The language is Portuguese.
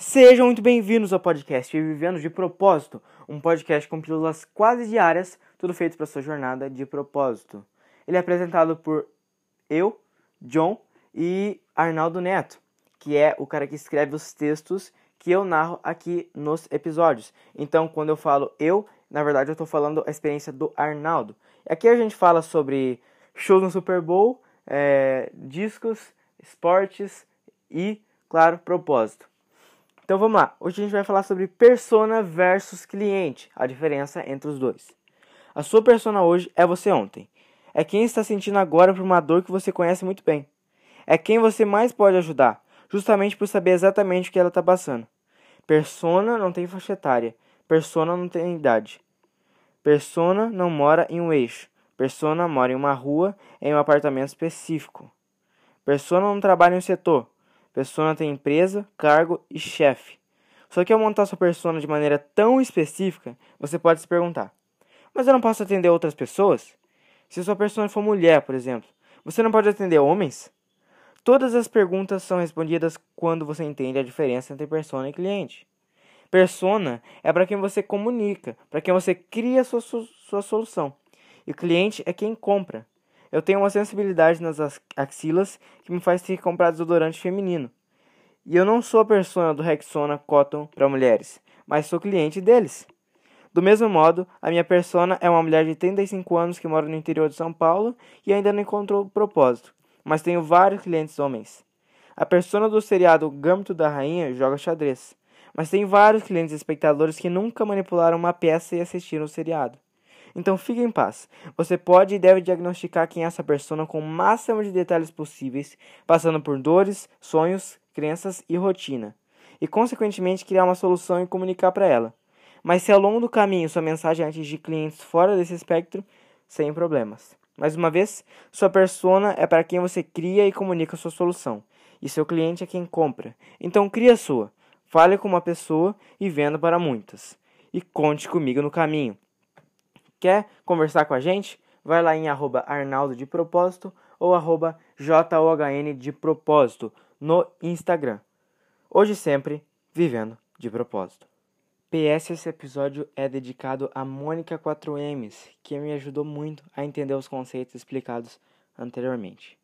Sejam muito bem-vindos ao podcast Vivendo de Propósito, um podcast com pílulas quase diárias, tudo feito para sua jornada de propósito. Ele é apresentado por eu, John e Arnaldo Neto, que é o cara que escreve os textos que eu narro aqui nos episódios. Então, quando eu falo eu, na verdade eu estou falando a experiência do Arnaldo. Aqui a gente fala sobre shows no Super Bowl, é, discos, esportes e, claro, propósito. Então vamos lá. Hoje a gente vai falar sobre persona versus cliente, a diferença entre os dois. A sua persona hoje é você ontem. É quem está sentindo agora por uma dor que você conhece muito bem. É quem você mais pode ajudar, justamente por saber exatamente o que ela está passando. Persona não tem faixa etária. Persona não tem idade. Persona não mora em um eixo. Persona mora em uma rua, em um apartamento específico. Persona não trabalha em um setor. Persona tem empresa, cargo e chefe. Só que ao montar sua persona de maneira tão específica, você pode se perguntar: mas eu não posso atender outras pessoas? Se sua persona for mulher, por exemplo, você não pode atender homens? Todas as perguntas são respondidas quando você entende a diferença entre persona e cliente. Persona é para quem você comunica, para quem você cria sua, sua solução. E cliente é quem compra. Eu tenho uma sensibilidade nas axilas que me faz ter que comprar desodorante feminino. E eu não sou a persona do Rexona Cotton para mulheres, mas sou cliente deles. Do mesmo modo, a minha persona é uma mulher de 35 anos que mora no interior de São Paulo e ainda não encontrou propósito, mas tenho vários clientes homens. A persona do seriado Gâmbito da Rainha joga xadrez, mas tem vários clientes espectadores que nunca manipularam uma peça e assistiram o seriado. Então fique em paz. Você pode e deve diagnosticar quem é essa persona com o máximo de detalhes possíveis, passando por dores, sonhos, crenças e rotina, e consequentemente criar uma solução e comunicar para ela. Mas se ao longo do caminho sua mensagem atingir clientes fora desse espectro, sem problemas. Mais uma vez, sua persona é para quem você cria e comunica sua solução, e seu cliente é quem compra. Então crie a sua, fale com uma pessoa e venda para muitas. E conte comigo no caminho. Quer conversar com a gente? Vai lá em arroba Arnaldo de Propósito ou arroba JOHN de Propósito no Instagram. Hoje sempre, vivendo de propósito. PS, esse episódio é dedicado a Mônica 4Ms, que me ajudou muito a entender os conceitos explicados anteriormente.